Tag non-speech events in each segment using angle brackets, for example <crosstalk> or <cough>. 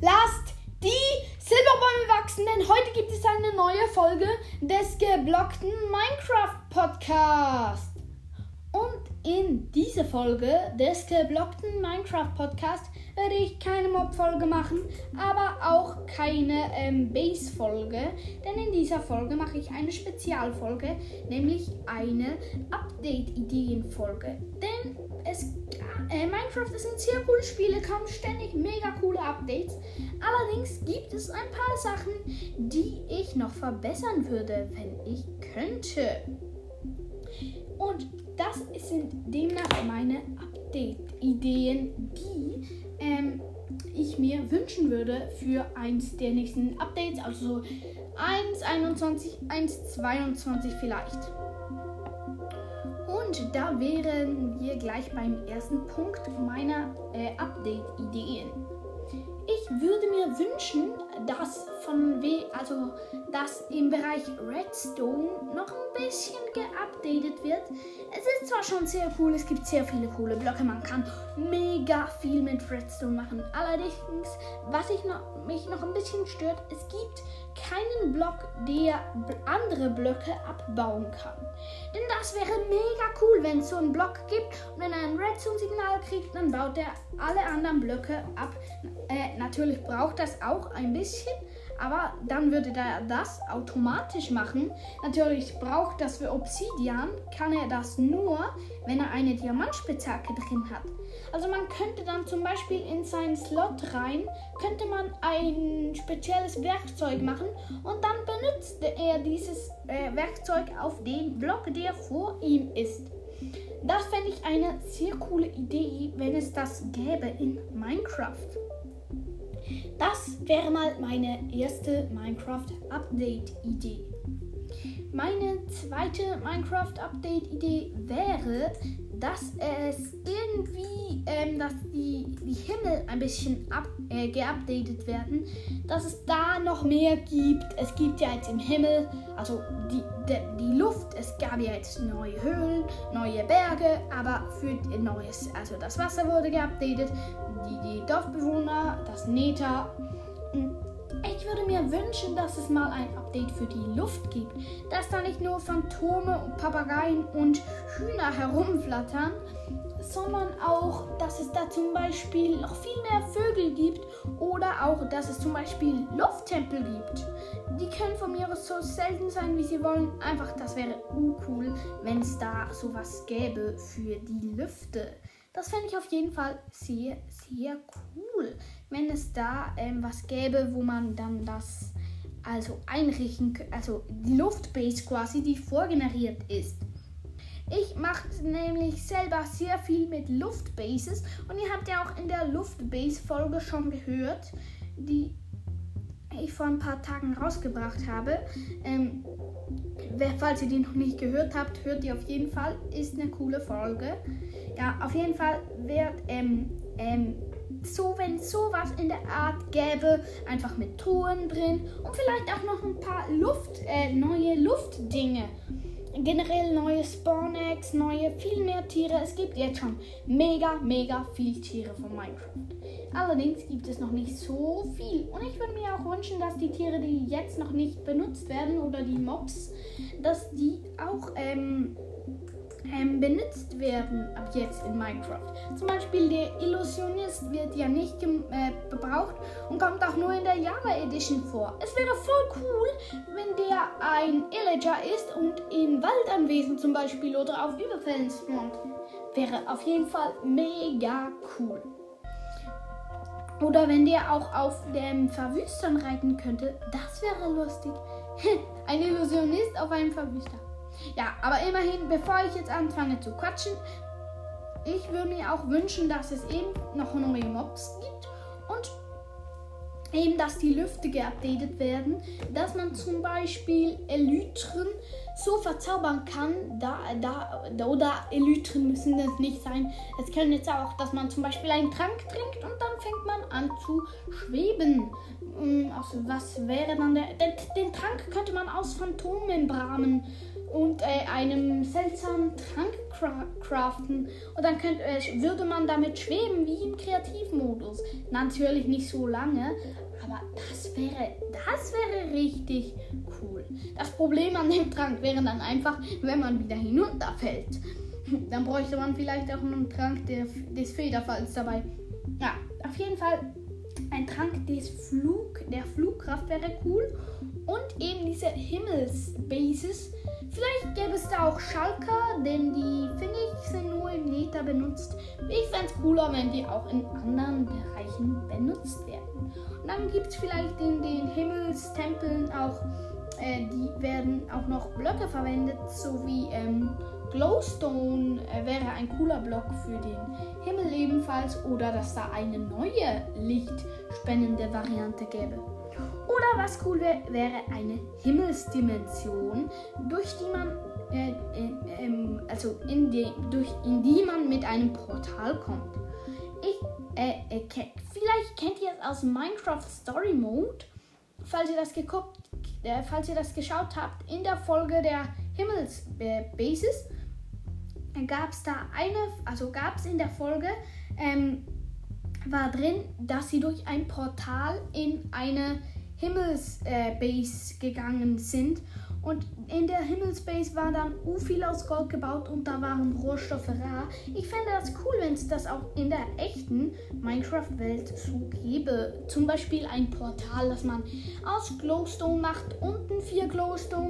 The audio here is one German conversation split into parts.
Lasst die Silberbäume wachsen, denn heute gibt es eine neue Folge des geblockten Minecraft Podcast. Und in dieser Folge des geblockten Minecraft Podcast werde ich keine Mob-Folge machen, aber auch keine ähm, Base-Folge. Denn in dieser Folge mache ich eine Spezialfolge, nämlich eine Update-Ideen-Folge. Denn äh, Minecraft ist ein sehr cooles Spiel, es kommen ständig mega coole Updates. Allerdings gibt es ein paar Sachen, die ich noch verbessern würde, wenn ich könnte. Und das sind demnach meine Update-Ideen, die ähm, ich mir wünschen würde für eins der nächsten Updates, also so 1.21, 1.22 vielleicht. Und da wären wir gleich beim ersten Punkt meiner äh, Update-Ideen. Ich würde mir wünschen, dass von W, also dass im Bereich Redstone noch ein bisschen geupdatet wird. Es ist zwar schon sehr cool, es gibt sehr viele coole Blöcke, man kann mega viel mit Redstone machen. Allerdings, was ich noch, mich noch ein bisschen stört, es gibt keinen Block, der andere Blöcke abbauen kann. Denn das wäre mega cool, wenn es so einen Block gibt und wenn er ein Redstone-Signal kriegt, dann baut er alle anderen Blöcke ab. Äh, natürlich braucht das auch ein bisschen, aber dann würde er das automatisch machen. Natürlich braucht das für Obsidian, kann er das nur, wenn er eine Diamantspitzhacke drin hat. Also man könnte dann zum Beispiel in seinen Slot rein, könnte man ein spezielles Werkzeug machen und dann benutzt er dieses äh, Werkzeug auf den Block, der vor ihm ist. Das fände ich eine sehr coole Idee, wenn es das gäbe in Minecraft. Das wäre mal meine erste Minecraft-Update-Idee. Meine zweite Minecraft-Update-Idee wäre, dass es irgendwie, ähm, dass die, die Himmel ein bisschen up, äh, geupdatet werden, dass es da noch mehr gibt. Es gibt ja jetzt im Himmel, also die, die, die Luft, es gab ja jetzt neue Höhlen, neue Berge, aber für neues, also das Wasser wurde geupdatet, die, die Dorfbewohner, das Nether. Ich würde mir wünschen, dass es mal ein Update für die Luft gibt, dass da nicht nur Phantome und Papageien und Hühner herumflattern, sondern auch, dass es da zum Beispiel noch viel mehr Vögel gibt oder auch, dass es zum Beispiel Lufttempel gibt. Die können von mir so selten sein, wie sie wollen. Einfach, das wäre cool, wenn es da sowas gäbe für die Lüfte. Das fände ich auf jeden Fall sehr, sehr cool, wenn es da ähm, was gäbe, wo man dann das also einrichten, also die Luftbase quasi, die vorgeneriert ist. Ich mache nämlich selber sehr viel mit Luftbases und ihr habt ja auch in der Luftbase-Folge schon gehört, die ich vor ein paar Tagen rausgebracht habe. Ähm, falls ihr die noch nicht gehört habt, hört die auf jeden Fall. Ist eine coole Folge. Ja, auf jeden Fall wird ähm, ähm, so, wenn sowas in der Art gäbe, einfach mit Truhen drin und vielleicht auch noch ein paar Luft, äh, neue Luftdinge generell neue Spawnex, neue, viel mehr Tiere. Es gibt jetzt schon mega, mega viel Tiere von Minecraft. Allerdings gibt es noch nicht so viel. Und ich würde mir auch wünschen, dass die Tiere, die jetzt noch nicht benutzt werden oder die Mobs, dass die auch ähm, ähm, benutzt werden ab jetzt in Minecraft. Zum Beispiel der Illusionist wird ja nicht äh, gebraucht und kommt auch nur in der Java Edition vor. Es wäre voll cool, wenn der ein Illager ist und in Waldanwesen zum Beispiel oder auf Überfällen spawnt. Wäre auf jeden Fall mega cool. Oder wenn der auch auf dem Verwüstern reiten könnte, das wäre lustig. <laughs> ein Illusionist auf einem Verwüster. Ja, aber immerhin, bevor ich jetzt anfange zu quatschen, ich würde mir auch wünschen, dass es eben noch neue Mobs gibt und eben, dass die Lüfte geupdatet werden, dass man zum Beispiel Elytren so verzaubern kann, da, da, oder Elytren müssen das nicht sein. Es können jetzt auch, dass man zum Beispiel einen Trank trinkt und dann fängt man an zu schweben. Also was wäre dann der, den, den Trank könnte man aus Phantommembranen und äh, einem seltsamen Trank craften und dann könnte, äh, würde man damit schweben wie im Kreativmodus. Natürlich nicht so lange, aber das wäre, das wäre richtig cool. Das Problem an dem Trank wäre dann einfach, wenn man wieder hinunterfällt. Dann bräuchte man vielleicht auch einen Trank der, des Federfalls dabei. Ja, auf jeden Fall ein Trank des Flug, der Flugkraft wäre cool. Und eben diese Himmelsbases. Vielleicht gäbe es da auch Schalker, denn die finde ich sind nur im Neta benutzt. Ich fände es cooler, wenn die auch in anderen Bereichen benutzt werden. Und dann gibt es vielleicht in den Himmelstempeln auch, äh, die werden auch noch Blöcke verwendet, sowie ähm, Glowstone äh, wäre ein cooler Block für den Himmel ebenfalls oder dass da eine neue lichtspendende Variante gäbe. Oder was cool wäre, wäre eine Himmelsdimension, durch die man äh, äh, ähm, also in die, durch, in die man mit einem Portal kommt. Ich, äh, äh vielleicht kennt ihr es aus Minecraft Story Mode, falls ihr das geguckt, äh, falls ihr das geschaut habt in der Folge der Himmelsbasis gab es da eine, also gab es in der Folge, ähm, war drin, dass sie durch ein Portal in eine Himmelsbase äh, gegangen sind und in der Himmelsbase war dann u viel aus Gold gebaut und da waren Rohstoffe rar. Ich fände das cool, wenn es das auch in der echten Minecraft-Welt so gäbe. Zum Beispiel ein Portal, das man aus Glowstone macht. Unten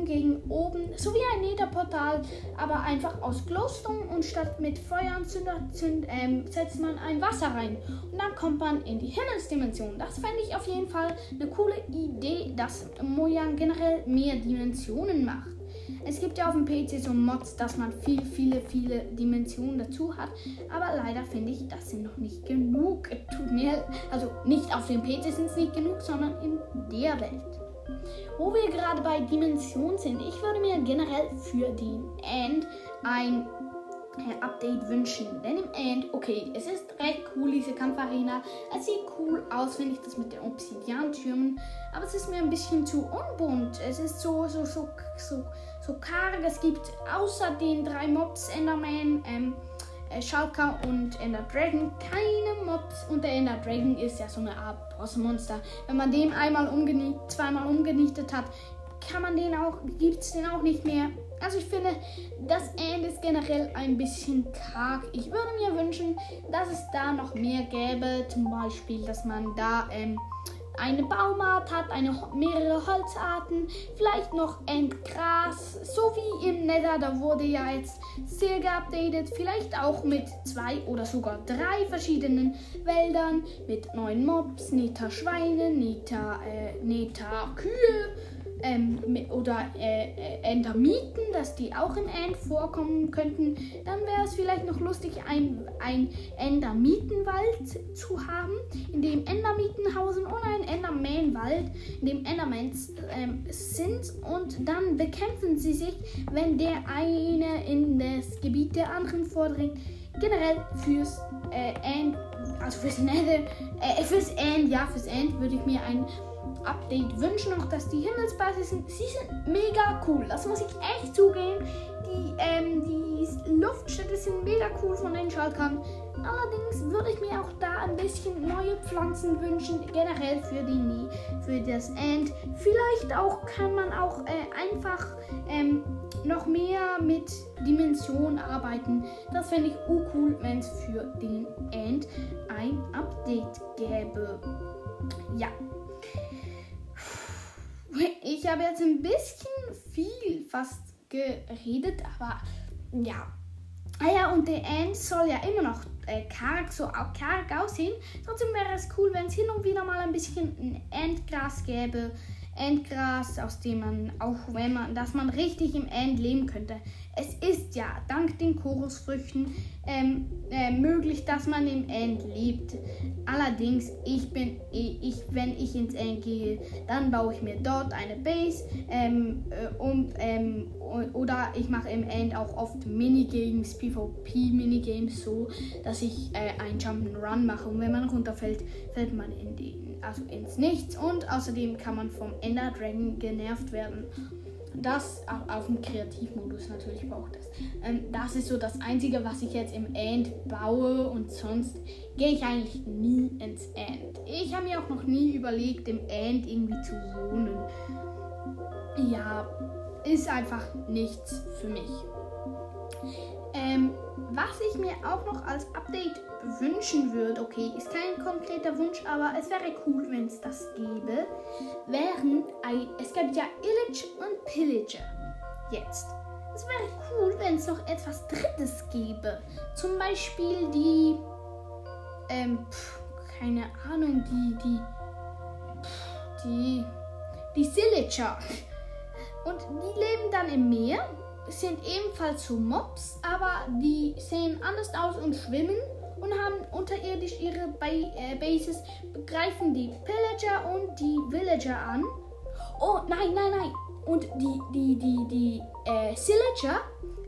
gegen oben, so wie ein Nether-Portal, aber einfach aus Glowstone und statt mit Feueranzünder zünd, ähm, setzt man ein Wasser rein. Und dann kommt man in die Himmelsdimension. Das fände ich auf jeden Fall eine coole Idee, dass Mojang generell mehr Dimensionen macht. Es gibt ja auf dem PC so Mods, dass man viel, viele, viele Dimensionen dazu hat. Aber leider finde ich, das sind noch nicht genug. Tut mir, also nicht auf dem PC sind es nicht genug, sondern in der Welt. Wo wir gerade bei Dimensionen sind, ich würde mir generell für den End ein Update wünschen. Denn im End, okay, es ist recht cool, diese Kampfarena. Es sieht cool aus, finde ich, das mit den Obsidian-Türmen. Aber es ist mir ein bisschen zu unbunt. Es ist so, so, so, so, so karg. Es gibt außer den drei Mobs, Enderman, ähm, äh, Schalker und Ender Dragon, keine Mobs. Und der Ender Dragon ist ja so eine Art Bossmonster. Wenn man den einmal umgenietet, zweimal umgenietet hat, kann man den auch, gibt es den auch nicht mehr. Also ich finde, das End ist generell ein bisschen karg. Ich würde mir wünschen, dass es da noch mehr gäbe. Zum Beispiel, dass man da ähm, eine Baumart hat, eine, mehrere Holzarten, vielleicht noch Endgras, so wie im Nether, da wurde ja jetzt sehr geupdatet, vielleicht auch mit zwei oder sogar drei verschiedenen Wäldern, mit neuen Mobs, Neta Schweine, Neta, äh, Neta Kühe ähm, oder äh, äh, Endermiten, dass die auch im End vorkommen könnten, dann wäre es vielleicht noch lustig, ein, ein Endermitenwald zu haben, in dem Endermiten hausen und ein Endermanwald, in dem Endermans ähm, sind und dann bekämpfen sie sich, wenn der eine in das Gebiet der anderen vordringt. Generell fürs äh, End, also fürs Nether, äh, fürs End, ja, fürs End würde ich mir ein Update wünschen noch, dass die Himmelsbasis sind. Sie sind mega cool. Das muss ich echt zugeben. Die, ähm, die Luftstädte sind mega cool von den Schaltern. Allerdings würde ich mir auch da ein bisschen neue Pflanzen wünschen, generell für die für das End. Vielleicht auch kann man auch äh, einfach ähm, noch mehr mit Dimensionen arbeiten. Das fände ich cool, wenn es für den End ein Update gäbe. Ja. Ich habe jetzt ein bisschen viel fast geredet, aber ja. Ah ja, und der End soll ja immer noch äh, karg, so karg aussehen. Trotzdem wäre es cool, wenn es hin und wieder mal ein bisschen ein Endgras gäbe. Endgras, aus dem man auch, wenn man, dass man richtig im End leben könnte. Es ist ja dank den Chorusfrüchten ähm, äh, möglich, dass man im End lebt. Allerdings, ich bin, ich, wenn ich ins End gehe, dann baue ich mir dort eine Base ähm, äh, und, ähm, oder ich mache im End auch oft Minigames, PvP-Minigames so, dass ich äh, ein Jump'n'Run mache und wenn man runterfällt, fällt man in den, also ins Nichts und außerdem kann man vom Ender Dragon genervt werden. das auf, auf dem Kreativmodus natürlich braucht es. Ähm, das ist so das Einzige, was ich jetzt im End baue und sonst gehe ich eigentlich nie ins End. Ich habe mir auch noch nie überlegt, im End irgendwie zu wohnen. Ja, ist einfach nichts für mich. Ähm, was ich mir auch noch als Update wünschen würde, okay, ist kein konkreter Wunsch, aber es wäre cool, wenn es das gäbe, wären, es gibt ja Illage und Pillager jetzt. Es wäre cool, wenn es noch etwas Drittes gäbe. Zum Beispiel die, ähm, pf, keine Ahnung, die, die, pf, die, die Sillager. Und die leben dann im Meer sind ebenfalls so Mobs, aber die sehen anders aus und schwimmen und haben unterirdisch ihre ba äh, Bases, greifen die Pillager und die Villager an. Oh, nein, nein, nein. Und die, die, die, die äh, Sillager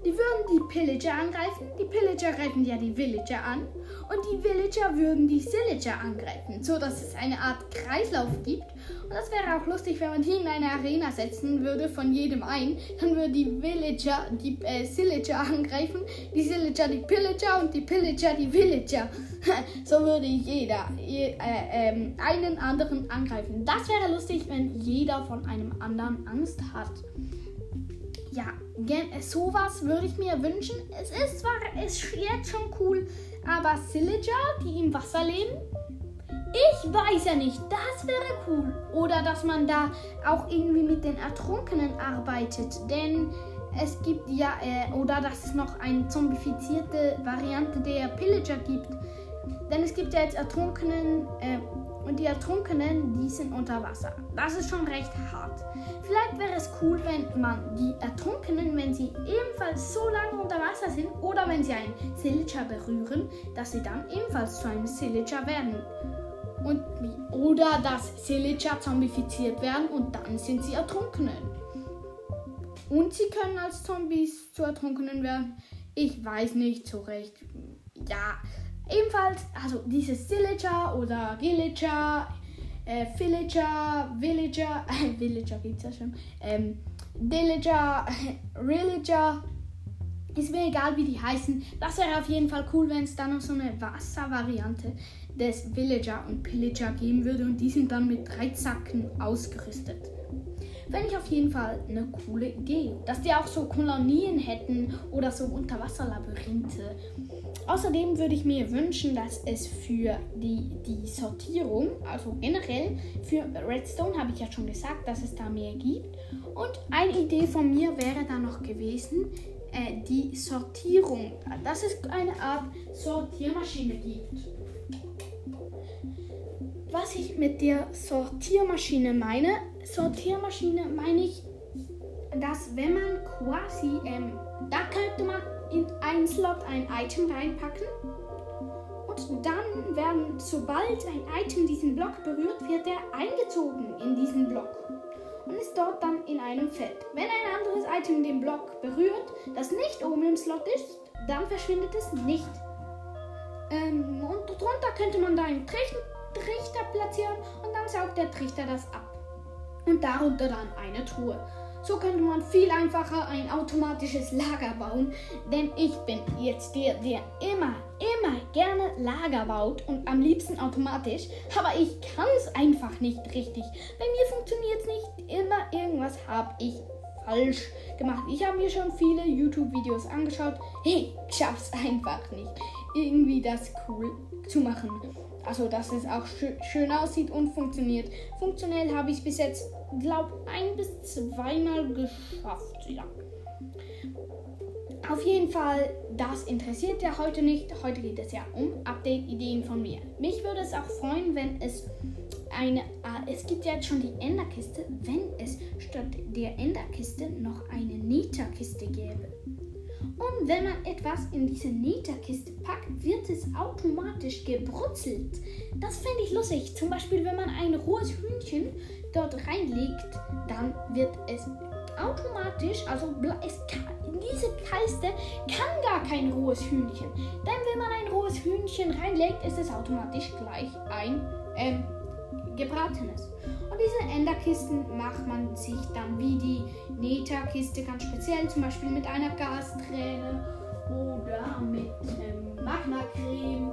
die würden die Pillager angreifen, die Pillager greifen ja die Villager an und die Villager würden die Sillager angreifen, so dass es eine Art Kreislauf gibt. Und das wäre auch lustig, wenn man die in eine Arena setzen würde von jedem ein. Dann würden die Villager die äh, Sillager angreifen, die Sillager die Pillager und die Pillager die Villager. <laughs> so würde jeder je, äh, äh, einen anderen angreifen. Das wäre lustig, wenn jeder von einem anderen Angst hat ja, sowas würde ich mir wünschen. Es ist zwar ist jetzt schon cool, aber Sillager, die im Wasser leben, ich weiß ja nicht, das wäre cool. Oder dass man da auch irgendwie mit den Ertrunkenen arbeitet, denn es gibt ja, äh, oder dass es noch eine zombifizierte Variante der Pillager gibt. Denn es gibt ja jetzt Ertrunkenen, äh, und die Ertrunkenen, die sind unter Wasser. Das ist schon recht hart. Vielleicht wäre es cool, wenn man die Ertrunkenen, wenn sie ebenfalls so lange unter Wasser sind oder wenn sie einen Sillager berühren, dass sie dann ebenfalls zu einem Sillager werden. Und, oder dass Sillager zombifiziert werden und dann sind sie Ertrunkenen. Und sie können als Zombies zu Ertrunkenen werden. Ich weiß nicht so recht. Ja, Ebenfalls, also dieses Sillager oder Villager, äh, Villager, Villager, äh, Villager gibt's ja schon, ähm, Dillager, <laughs> Rillager, ist mir egal, wie die heißen. Das wäre auf jeden Fall cool, wenn es dann noch so eine Wasservariante des Villager und Pillager geben würde und die sind dann mit drei Zacken ausgerüstet. Fände ich auf jeden Fall eine coole Idee. Dass die auch so Kolonien hätten oder so Unterwasserlabyrinthe. Außerdem würde ich mir wünschen, dass es für die, die Sortierung, also generell für Redstone, habe ich ja schon gesagt, dass es da mehr gibt. Und eine Idee von mir wäre da noch gewesen, äh, die Sortierung, dass es eine Art Sortiermaschine gibt. Was ich mit der Sortiermaschine meine, Sortiermaschine meine ich, dass wenn man quasi, ähm, da könnte man in einen Slot ein Item reinpacken und dann werden, sobald ein Item diesen Block berührt, wird er eingezogen in diesen Block und ist dort dann in einem Feld. Wenn ein anderes Item den Block berührt, das nicht oben im Slot ist, dann verschwindet es nicht. Ähm, und drunter könnte man da einen Trichter platzieren und dann saugt der Trichter das ab. Und darunter dann eine Truhe. So könnte man viel einfacher ein automatisches Lager bauen, denn ich bin jetzt der, der immer, immer gerne Lager baut und am liebsten automatisch, aber ich kann es einfach nicht richtig. Bei mir funktioniert es nicht, immer irgendwas habe ich falsch gemacht. Ich habe mir schon viele YouTube-Videos angeschaut, ich schaff's <laughs> einfach nicht, irgendwie das cool zu machen. Also, dass es auch schön, schön aussieht und funktioniert. Funktionell habe ich bis jetzt glaube ein bis zweimal geschafft. Ja. Auf jeden Fall, das interessiert ja heute nicht. Heute geht es ja um Update-Ideen von mir. Mich würde es auch freuen, wenn es eine. Äh, es gibt ja jetzt schon die Enderkiste, wenn es statt der Enderkiste noch eine Netherkiste gäbe. Und wenn man etwas in diese Netherkiste packt, wird es automatisch gebrutzelt. Das fände ich lustig. Zum Beispiel, wenn man ein rohes Hühnchen dort reinlegt, dann wird es automatisch, also es kann, diese Kiste kann gar kein rohes Hühnchen. Denn wenn man ein rohes Hühnchen reinlegt, ist es automatisch gleich ein ähm, gebratenes. Und diese Enderkisten macht man sich dann wie die Nether-Kiste ganz speziell, zum Beispiel mit einer Gasträne oder mit ähm, Magma-Creme.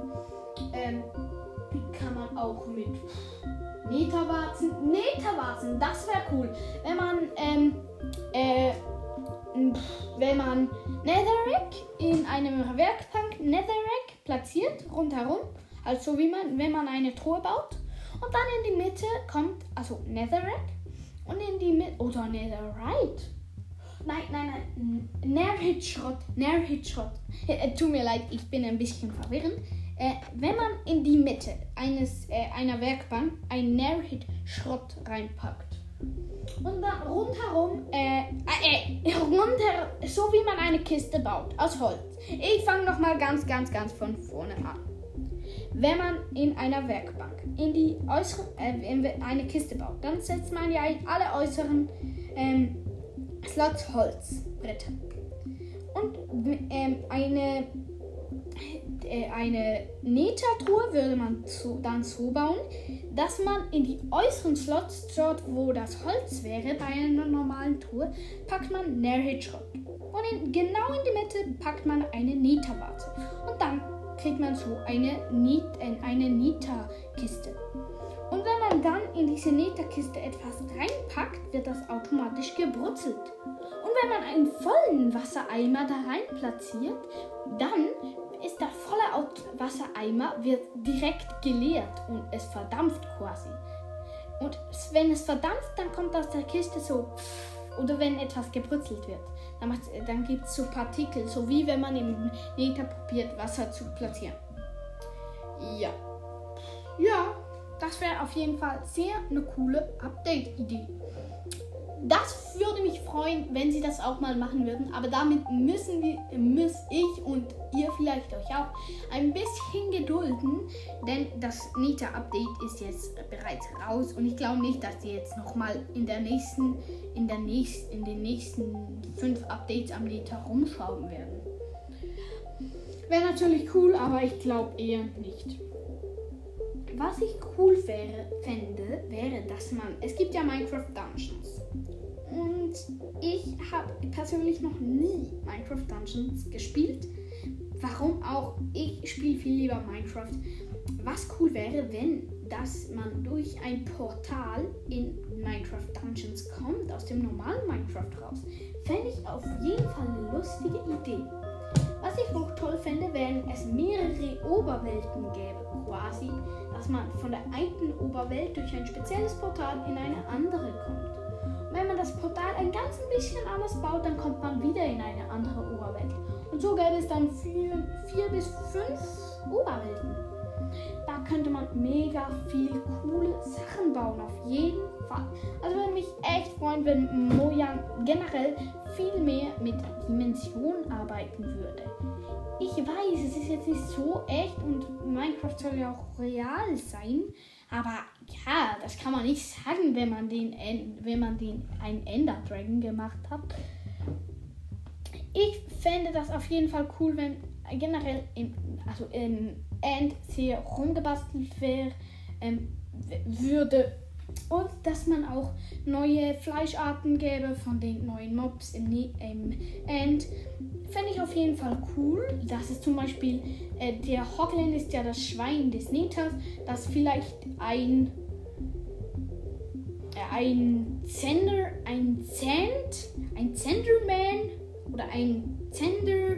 Ähm, kann man auch mit Netherwarzen. Netherwarzen, das wäre cool. Wenn man, ähm, äh, wenn man Netherrack in einem Werkbank Netherrack platziert, rundherum, also wie man, wenn man eine Truhe baut, und dann in die Mitte kommt, also Netherrack, und in die Mitte, oder Netherite. Nein, nein, nein, Nerhit-Schrott, Nerhit-Schrott. Äh, tut mir leid, ich bin ein bisschen verwirrend. Äh, wenn man in die Mitte eines, äh, einer Werkbank ein Nerhit-Schrott reinpackt und dann rundherum, äh, äh, runter, so wie man eine Kiste baut, aus Holz. Ich fange nochmal ganz, ganz, ganz von vorne an. Wenn man in einer Werkbank in die äußeren, äh, eine Kiste baut, dann setzt man ja in alle äußeren ähm, Slots Holzbretter. Und ähm, eine äh, eine Nethertruhe würde man so, dann so bauen, dass man in die äußeren Slots, dort wo das Holz wäre, bei einer normalen Truhe, packt man Nerhit-Schrott. Und in, genau in die Mitte packt man eine Netherwarte. Und kriegt man so eine, äh, eine Nether-Kiste. Und wenn man dann in diese Netherkiste etwas reinpackt, wird das automatisch gebrutzelt. Und wenn man einen vollen Wassereimer da rein platziert, dann ist der volle Wassereimer wird direkt geleert und es verdampft quasi. Und wenn es verdampft, dann kommt aus der Kiste so oder wenn etwas gebrutzelt wird, dann, dann gibt es so Partikel, so wie wenn man im Nether probiert, Wasser zu platzieren. Ja. Ja, das wäre auf jeden Fall sehr eine coole Update-Idee das würde mich freuen, wenn sie das auch mal machen würden. Aber damit müssen wir, muss ich und ihr vielleicht euch auch ein bisschen gedulden, denn das Nita-Update ist jetzt bereits raus und ich glaube nicht, dass sie jetzt noch mal in der nächsten, in der nächsten, in den nächsten fünf Updates am Nita rumschrauben werden. Wäre natürlich cool, aber ich glaube eher nicht. Was ich cool wäre, fände, wäre, dass man, es gibt ja Minecraft Dungeons. Und ich habe persönlich noch nie Minecraft Dungeons gespielt. Warum auch? Ich spiele viel lieber Minecraft. Was cool wäre, wenn dass man durch ein Portal in Minecraft Dungeons kommt, aus dem normalen Minecraft raus. Fände ich auf jeden Fall eine lustige Idee. Was ich auch toll fände, wenn es mehrere Oberwelten gäbe, quasi, dass man von der einen Oberwelt durch ein spezielles Portal in eine andere kommt wenn man das Portal ein ganz bisschen anders baut, dann kommt man wieder in eine andere Oberwelt. Und so gäbe es dann vier, vier bis fünf Oberwelten. Da könnte man mega viel coole Sachen bauen, auf jeden Fall. Also würde mich echt freuen, wenn Mojang generell viel mehr mit Dimensionen arbeiten würde. Ich weiß, es ist jetzt nicht so echt und Minecraft soll ja auch real sein, aber ja, das kann man nicht sagen, wenn man den, wenn man den einen Ender Dragon gemacht hat. Ich fände das auf jeden Fall cool, wenn generell im, also im End sehr rumgebastelt wäre, ähm, würde und dass man auch neue Fleischarten gäbe von den neuen Mobs im, im End. Fände ich auf jeden Fall cool. Das ist zum Beispiel, äh, der Hogland ist ja das Schwein des Nethers, das vielleicht ein äh, ein Zender, ein Zend, ein Zenderman oder ein Zender,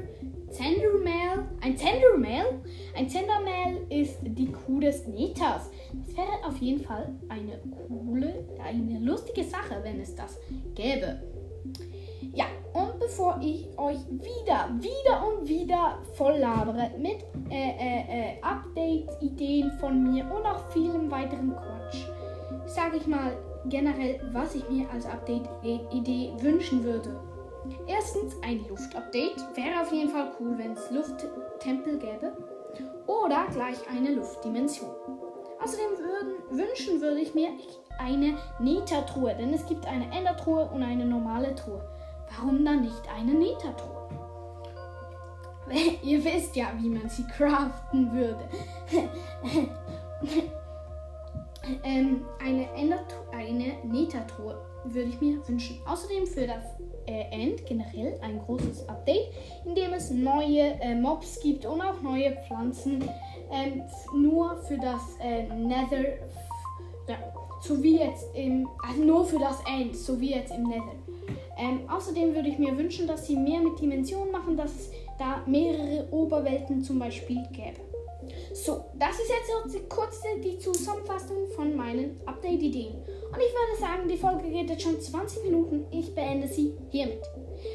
Zendermail, ein Zendermail, ein Zendermail ist die Kuh des Nethers. Das wäre auf jeden Fall eine coole, eine lustige Sache, wenn es das gäbe. Ja, und bevor ich euch wieder, wieder und wieder voll labere mit äh, äh, äh, Update-Ideen von mir und auch vielem weiteren Quatsch, sage ich mal generell, was ich mir als Update-Idee wünschen würde. Erstens ein Luft-Update. Wäre auf jeden Fall cool, wenn es Lufttempel gäbe. Oder gleich eine Luftdimension. Außerdem würden, wünschen würde ich mir eine Neta-Truhe, denn es gibt eine Ender-Truhe und eine normale Truhe. Warum dann nicht eine Neta-Truhe? <laughs> Ihr wisst ja, wie man sie craften würde. <laughs> ähm, eine, eine Nether-Truhe würde ich mir wünschen. Außerdem für das äh, End generell ein großes Update, in dem es neue äh, Mobs gibt und auch neue Pflanzen. Ähm, nur für das äh, Nether. Ja, so wie jetzt im. Also nur für das End, so wie jetzt im Nether. Ähm, außerdem würde ich mir wünschen, dass sie mehr mit Dimensionen machen, dass es da mehrere Oberwelten zum Beispiel gäbe. So, das ist jetzt kurz die Zusammenfassung von meinen Update-Ideen. Und ich würde sagen, die Folge geht jetzt schon 20 Minuten. Ich beende sie hiermit.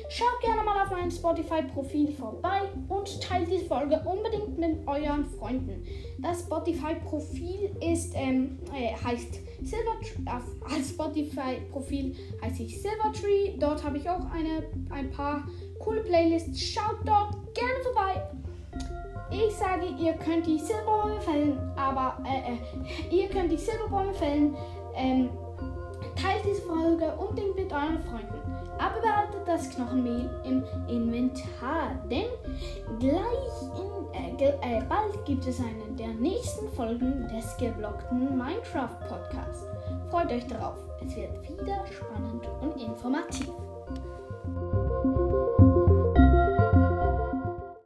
Schaut gerne mal auf mein Spotify-Profil vorbei und teilt die Folge unbedingt mit euren Freunden. Das Spotify-Profil ist, ähm, äh, heißt Silvertree. <laughs> Als Spotify-Profil heiße ich Silvertree. Dort habe ich auch eine, ein paar coole Playlists. Schaut dort gerne vorbei. Ich sage, ihr könnt die Silberbäume fällen, aber äh, äh, <laughs> ihr könnt die Silberbäume fällen. Ähm, teilt diese Folge unbedingt mit euren Freunden. Aber behaltet das Knochenmehl im Inventar, denn gleich in, äh, äh, bald gibt es eine der nächsten Folgen des geblockten Minecraft Podcasts. Freut euch darauf, es wird wieder spannend und informativ.